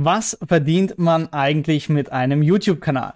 Was verdient man eigentlich mit einem YouTube-Kanal?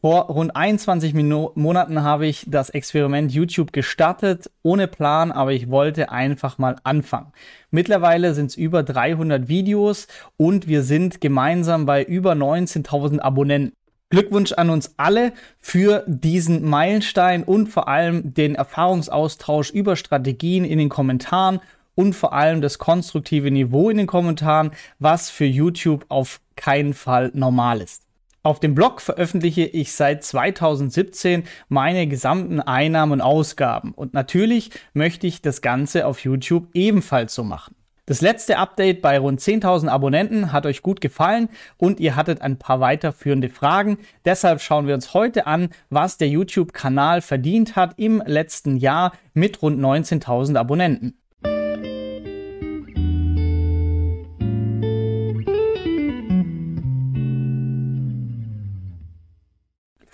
Vor rund 21 Mino Monaten habe ich das Experiment YouTube gestartet, ohne Plan, aber ich wollte einfach mal anfangen. Mittlerweile sind es über 300 Videos und wir sind gemeinsam bei über 19.000 Abonnenten. Glückwunsch an uns alle für diesen Meilenstein und vor allem den Erfahrungsaustausch über Strategien in den Kommentaren und vor allem das konstruktive Niveau in den Kommentaren, was für YouTube auf keinen Fall normal ist. Auf dem Blog veröffentliche ich seit 2017 meine gesamten Einnahmen und Ausgaben und natürlich möchte ich das Ganze auf YouTube ebenfalls so machen. Das letzte Update bei rund 10.000 Abonnenten hat euch gut gefallen und ihr hattet ein paar weiterführende Fragen. Deshalb schauen wir uns heute an, was der YouTube-Kanal verdient hat im letzten Jahr mit rund 19.000 Abonnenten.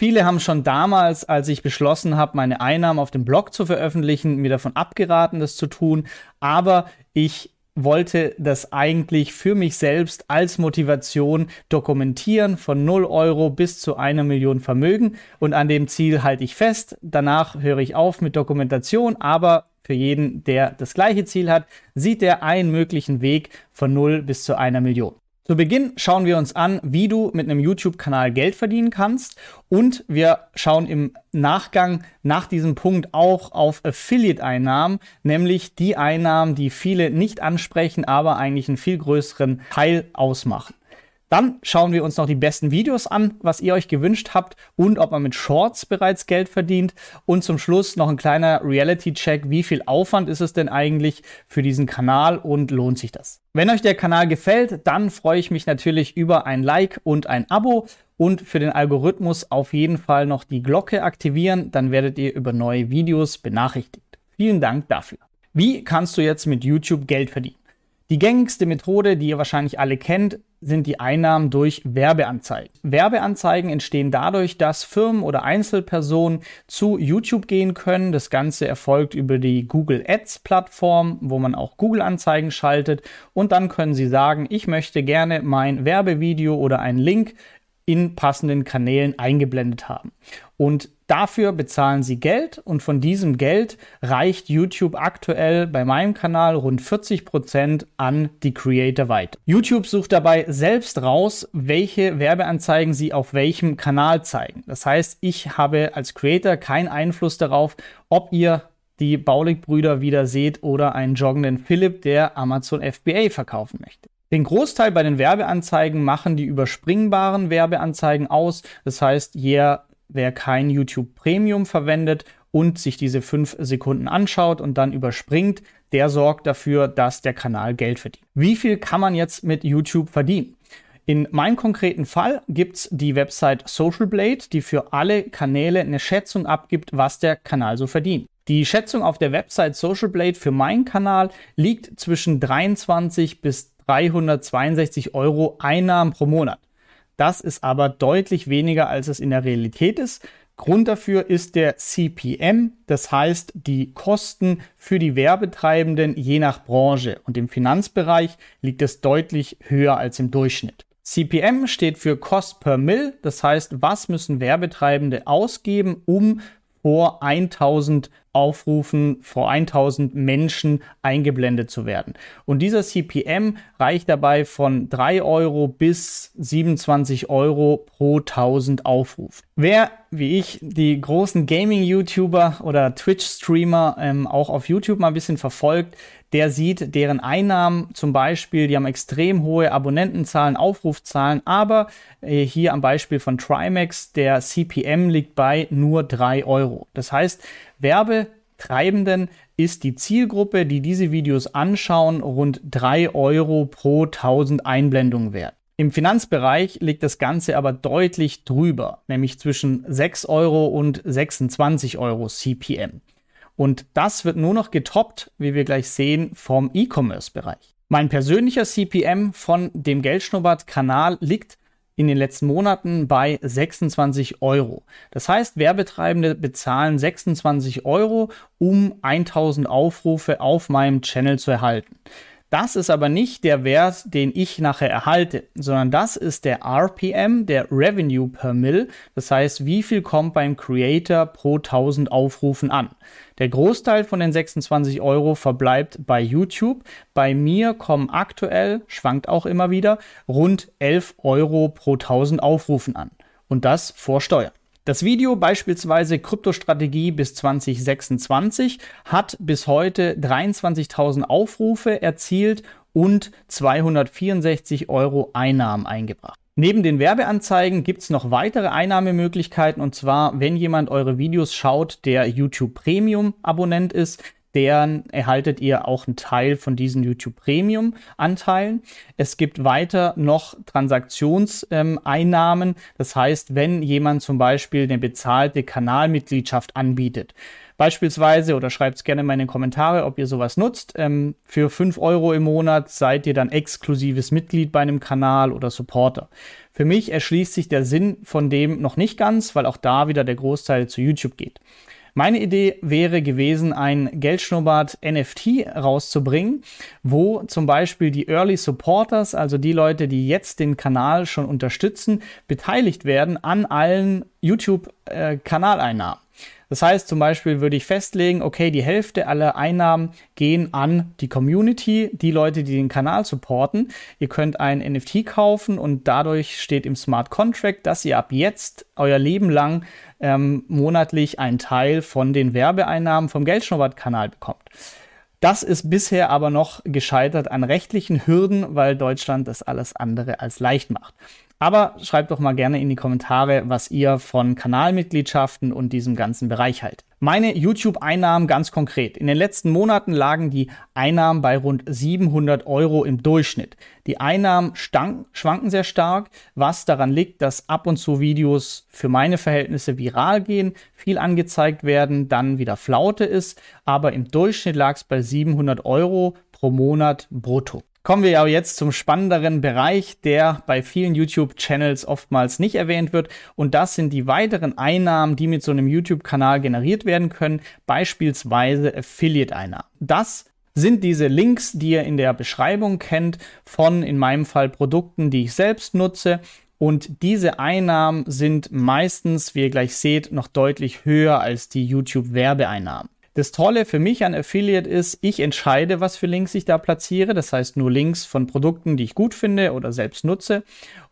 Viele haben schon damals, als ich beschlossen habe, meine Einnahmen auf dem Blog zu veröffentlichen, mir davon abgeraten, das zu tun. Aber ich wollte das eigentlich für mich selbst als Motivation dokumentieren, von 0 Euro bis zu einer Million Vermögen. Und an dem Ziel halte ich fest. Danach höre ich auf mit Dokumentation, aber für jeden, der das gleiche Ziel hat, sieht er einen möglichen Weg von 0 bis zu einer Million. Zu Beginn schauen wir uns an, wie du mit einem YouTube-Kanal Geld verdienen kannst und wir schauen im Nachgang nach diesem Punkt auch auf Affiliate-Einnahmen, nämlich die Einnahmen, die viele nicht ansprechen, aber eigentlich einen viel größeren Teil ausmachen. Dann schauen wir uns noch die besten Videos an, was ihr euch gewünscht habt und ob man mit Shorts bereits Geld verdient. Und zum Schluss noch ein kleiner Reality-Check. Wie viel Aufwand ist es denn eigentlich für diesen Kanal und lohnt sich das? Wenn euch der Kanal gefällt, dann freue ich mich natürlich über ein Like und ein Abo und für den Algorithmus auf jeden Fall noch die Glocke aktivieren, dann werdet ihr über neue Videos benachrichtigt. Vielen Dank dafür. Wie kannst du jetzt mit YouTube Geld verdienen? Die gängigste Methode, die ihr wahrscheinlich alle kennt, sind die Einnahmen durch Werbeanzeigen. Werbeanzeigen entstehen dadurch, dass Firmen oder Einzelpersonen zu YouTube gehen können. Das Ganze erfolgt über die Google Ads Plattform, wo man auch Google Anzeigen schaltet. Und dann können Sie sagen, ich möchte gerne mein Werbevideo oder einen Link in passenden Kanälen eingeblendet haben. Und dafür bezahlen sie Geld und von diesem Geld reicht YouTube aktuell bei meinem Kanal rund 40 Prozent an die Creator weiter. YouTube sucht dabei selbst raus, welche Werbeanzeigen sie auf welchem Kanal zeigen. Das heißt, ich habe als Creator keinen Einfluss darauf, ob ihr die Baulig-Brüder wieder seht oder einen joggenden Philipp, der Amazon FBA verkaufen möchte. Den Großteil bei den Werbeanzeigen machen die überspringbaren Werbeanzeigen aus. Das heißt, jeder, wer kein YouTube Premium verwendet und sich diese fünf Sekunden anschaut und dann überspringt, der sorgt dafür, dass der Kanal Geld verdient. Wie viel kann man jetzt mit YouTube verdienen? In meinem konkreten Fall gibt es die Website Social Blade, die für alle Kanäle eine Schätzung abgibt, was der Kanal so verdient. Die Schätzung auf der Website Social Blade für meinen Kanal liegt zwischen 23 bis 362 Euro Einnahmen pro Monat. Das ist aber deutlich weniger, als es in der Realität ist. Grund dafür ist der CPM, das heißt die Kosten für die Werbetreibenden je nach Branche. Und im Finanzbereich liegt es deutlich höher als im Durchschnitt. CPM steht für Cost per Mill, das heißt, was müssen Werbetreibende ausgeben, um vor 1000 Aufrufen vor 1000 Menschen eingeblendet zu werden. Und dieser CPM reicht dabei von 3 Euro bis 27 Euro pro 1000 Aufruf. Wer wie ich die großen Gaming-YouTuber oder Twitch-Streamer ähm, auch auf YouTube mal ein bisschen verfolgt, der sieht deren Einnahmen zum Beispiel, die haben extrem hohe Abonnentenzahlen, Aufrufzahlen, aber äh, hier am Beispiel von Trimax, der CPM liegt bei nur 3 Euro. Das heißt, Werbetreibenden ist die Zielgruppe, die diese Videos anschauen, rund 3 Euro pro 1000 Einblendungen wert. Im Finanzbereich liegt das Ganze aber deutlich drüber, nämlich zwischen 6 Euro und 26 Euro CPM. Und das wird nur noch getoppt, wie wir gleich sehen, vom E-Commerce-Bereich. Mein persönlicher CPM von dem Geldschnubbert-Kanal liegt in den letzten Monaten bei 26 Euro. Das heißt, Werbetreibende bezahlen 26 Euro, um 1000 Aufrufe auf meinem Channel zu erhalten. Das ist aber nicht der Wert, den ich nachher erhalte, sondern das ist der RPM, der Revenue per Mill. Das heißt, wie viel kommt beim Creator pro 1000 Aufrufen an. Der Großteil von den 26 Euro verbleibt bei YouTube. Bei mir kommen aktuell, schwankt auch immer wieder, rund 11 Euro pro 1000 Aufrufen an. Und das vor Steuern. Das Video beispielsweise Kryptostrategie bis 2026 hat bis heute 23.000 Aufrufe erzielt und 264 Euro Einnahmen eingebracht. Neben den Werbeanzeigen gibt es noch weitere Einnahmemöglichkeiten und zwar, wenn jemand eure Videos schaut, der YouTube Premium Abonnent ist, deren erhaltet ihr auch einen Teil von diesen YouTube Premium Anteilen. Es gibt weiter noch Transaktionseinnahmen. Das heißt, wenn jemand zum Beispiel eine bezahlte Kanalmitgliedschaft anbietet, beispielsweise, oder schreibt es gerne mal in den Kommentare, ob ihr sowas nutzt. Ähm, für 5 Euro im Monat seid ihr dann exklusives Mitglied bei einem Kanal oder Supporter. Für mich erschließt sich der Sinn von dem noch nicht ganz, weil auch da wieder der Großteil zu YouTube geht. Meine Idee wäre gewesen, ein Geldschnurrbart NFT rauszubringen, wo zum Beispiel die Early Supporters, also die Leute, die jetzt den Kanal schon unterstützen, beteiligt werden an allen YouTube-Kanaleinnahmen. Das heißt, zum Beispiel würde ich festlegen, okay, die Hälfte aller Einnahmen gehen an die Community, die Leute, die den Kanal supporten. Ihr könnt ein NFT kaufen und dadurch steht im Smart Contract, dass ihr ab jetzt euer Leben lang ähm, monatlich einen Teil von den Werbeeinnahmen vom Geldschnurrbart-Kanal bekommt. Das ist bisher aber noch gescheitert an rechtlichen Hürden, weil Deutschland das alles andere als leicht macht. Aber schreibt doch mal gerne in die Kommentare, was ihr von Kanalmitgliedschaften und diesem ganzen Bereich haltet. Meine YouTube-Einnahmen ganz konkret. In den letzten Monaten lagen die Einnahmen bei rund 700 Euro im Durchschnitt. Die Einnahmen stank, schwanken sehr stark, was daran liegt, dass ab und zu Videos für meine Verhältnisse viral gehen, viel angezeigt werden, dann wieder Flaute ist. Aber im Durchschnitt lag es bei 700 Euro pro Monat brutto. Kommen wir aber jetzt zum spannenderen Bereich, der bei vielen YouTube-Channels oftmals nicht erwähnt wird. Und das sind die weiteren Einnahmen, die mit so einem YouTube-Kanal generiert werden können, beispielsweise Affiliate-Einnahmen. Das sind diese Links, die ihr in der Beschreibung kennt, von in meinem Fall Produkten, die ich selbst nutze. Und diese Einnahmen sind meistens, wie ihr gleich seht, noch deutlich höher als die YouTube-Werbeeinnahmen. Das Tolle für mich an Affiliate ist, ich entscheide, was für Links ich da platziere. Das heißt nur Links von Produkten, die ich gut finde oder selbst nutze.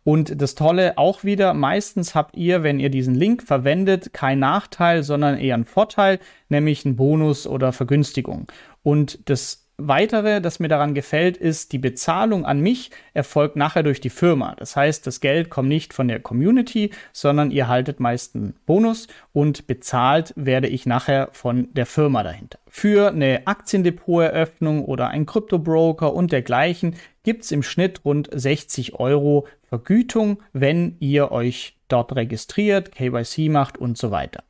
Und das Tolle auch wieder, meistens habt ihr, wenn ihr diesen Link verwendet, keinen Nachteil, sondern eher einen Vorteil, nämlich einen Bonus oder Vergünstigung. Und das Weitere, das mir daran gefällt, ist, die Bezahlung an mich erfolgt nachher durch die Firma. Das heißt, das Geld kommt nicht von der Community, sondern ihr haltet meist einen Bonus und bezahlt werde ich nachher von der Firma dahinter. Für eine Aktiendepoteröffnung oder einen Kryptobroker und dergleichen gibt es im Schnitt rund 60 Euro Vergütung, wenn ihr euch dort registriert, KYC macht und so weiter.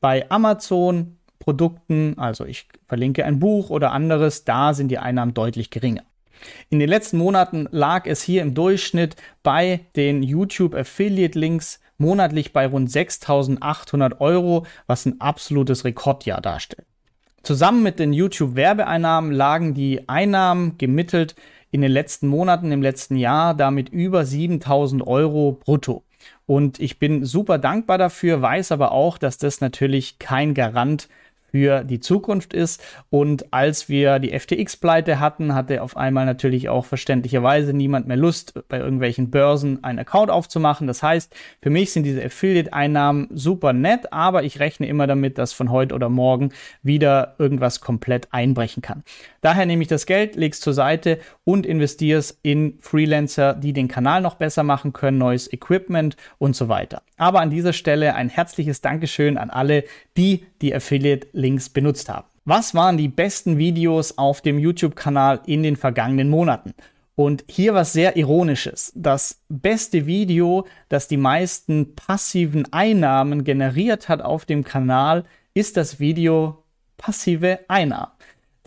Bei Amazon Produkten, also ich verlinke ein Buch oder anderes, da sind die Einnahmen deutlich geringer. In den letzten Monaten lag es hier im Durchschnitt bei den YouTube Affiliate Links monatlich bei rund 6.800 Euro, was ein absolutes Rekordjahr darstellt. Zusammen mit den YouTube Werbeeinnahmen lagen die Einnahmen gemittelt in den letzten Monaten, im letzten Jahr damit über 7.000 Euro brutto. Und ich bin super dankbar dafür, weiß aber auch, dass das natürlich kein Garant für die Zukunft ist. Und als wir die FTX-Pleite hatten, hatte auf einmal natürlich auch verständlicherweise niemand mehr Lust, bei irgendwelchen Börsen einen Account aufzumachen. Das heißt, für mich sind diese Affiliate-Einnahmen super nett, aber ich rechne immer damit, dass von heute oder morgen wieder irgendwas komplett einbrechen kann. Daher nehme ich das Geld, lege es zur Seite und investiere es in Freelancer, die den Kanal noch besser machen können, neues Equipment und so weiter. Aber an dieser Stelle ein herzliches Dankeschön an alle, die die Affiliate-Links benutzt haben. Was waren die besten Videos auf dem YouTube-Kanal in den vergangenen Monaten? Und hier was sehr Ironisches. Das beste Video, das die meisten passiven Einnahmen generiert hat auf dem Kanal, ist das Video passive Einnahmen.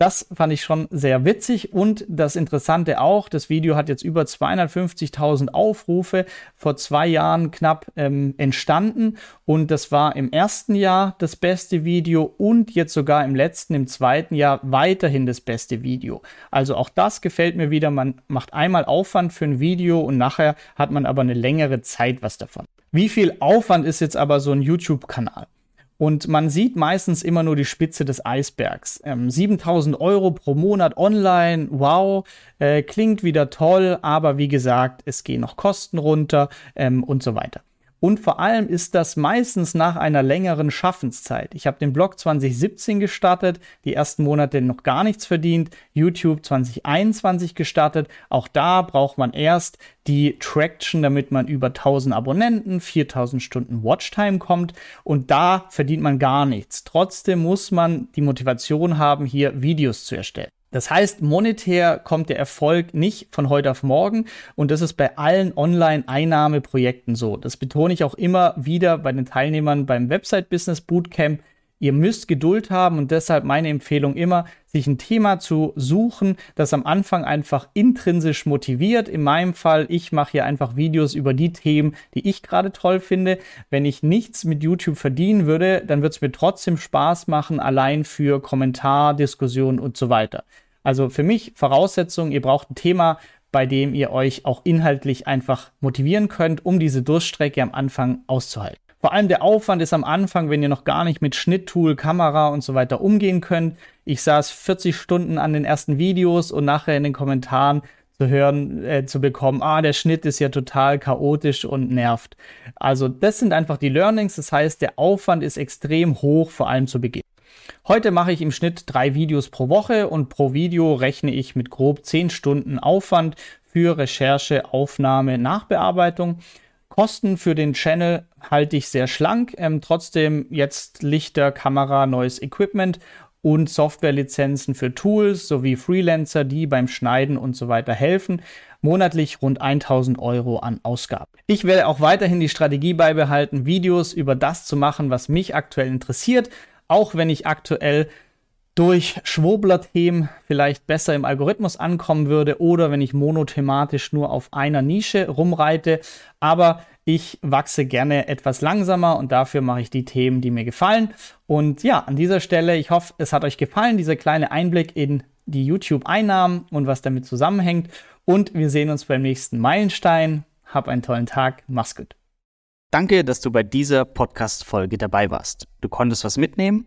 Das fand ich schon sehr witzig und das Interessante auch, das Video hat jetzt über 250.000 Aufrufe, vor zwei Jahren knapp ähm, entstanden und das war im ersten Jahr das beste Video und jetzt sogar im letzten, im zweiten Jahr weiterhin das beste Video. Also auch das gefällt mir wieder, man macht einmal Aufwand für ein Video und nachher hat man aber eine längere Zeit was davon. Wie viel Aufwand ist jetzt aber so ein YouTube-Kanal? Und man sieht meistens immer nur die Spitze des Eisbergs. Ähm, 7000 Euro pro Monat online, wow, äh, klingt wieder toll, aber wie gesagt, es gehen noch Kosten runter ähm, und so weiter. Und vor allem ist das meistens nach einer längeren Schaffenszeit. Ich habe den Blog 2017 gestartet, die ersten Monate noch gar nichts verdient, YouTube 2021 gestartet. Auch da braucht man erst die Traction, damit man über 1000 Abonnenten, 4000 Stunden Watchtime kommt und da verdient man gar nichts. Trotzdem muss man die Motivation haben, hier Videos zu erstellen. Das heißt, monetär kommt der Erfolg nicht von heute auf morgen und das ist bei allen Online-Einnahmeprojekten so. Das betone ich auch immer wieder bei den Teilnehmern beim Website Business Bootcamp. Ihr müsst Geduld haben und deshalb meine Empfehlung immer, sich ein Thema zu suchen, das am Anfang einfach intrinsisch motiviert. In meinem Fall, ich mache hier einfach Videos über die Themen, die ich gerade toll finde. Wenn ich nichts mit YouTube verdienen würde, dann wird es mir trotzdem Spaß machen, allein für Kommentar, Diskussion und so weiter. Also für mich Voraussetzung, ihr braucht ein Thema, bei dem ihr euch auch inhaltlich einfach motivieren könnt, um diese Durststrecke am Anfang auszuhalten. Vor allem der Aufwand ist am Anfang, wenn ihr noch gar nicht mit Schnitttool, Kamera und so weiter umgehen könnt. Ich saß 40 Stunden an den ersten Videos und nachher in den Kommentaren zu hören, äh, zu bekommen, ah, der Schnitt ist ja total chaotisch und nervt. Also das sind einfach die Learnings. Das heißt, der Aufwand ist extrem hoch, vor allem zu Beginn. Heute mache ich im Schnitt drei Videos pro Woche und pro Video rechne ich mit grob 10 Stunden Aufwand für Recherche, Aufnahme, Nachbearbeitung. Kosten für den Channel halte ich sehr schlank. Ähm, trotzdem jetzt Lichter, Kamera, neues Equipment und Softwarelizenzen für Tools sowie Freelancer, die beim Schneiden und so weiter helfen. Monatlich rund 1000 Euro an Ausgaben. Ich werde auch weiterhin die Strategie beibehalten, Videos über das zu machen, was mich aktuell interessiert, auch wenn ich aktuell durch Schwurbler-Themen vielleicht besser im Algorithmus ankommen würde oder wenn ich monothematisch nur auf einer Nische rumreite. Aber ich wachse gerne etwas langsamer und dafür mache ich die Themen, die mir gefallen. Und ja, an dieser Stelle, ich hoffe, es hat euch gefallen, dieser kleine Einblick in die YouTube-Einnahmen und was damit zusammenhängt. Und wir sehen uns beim nächsten Meilenstein. Hab einen tollen Tag. Mach's gut. Danke, dass du bei dieser Podcast-Folge dabei warst. Du konntest was mitnehmen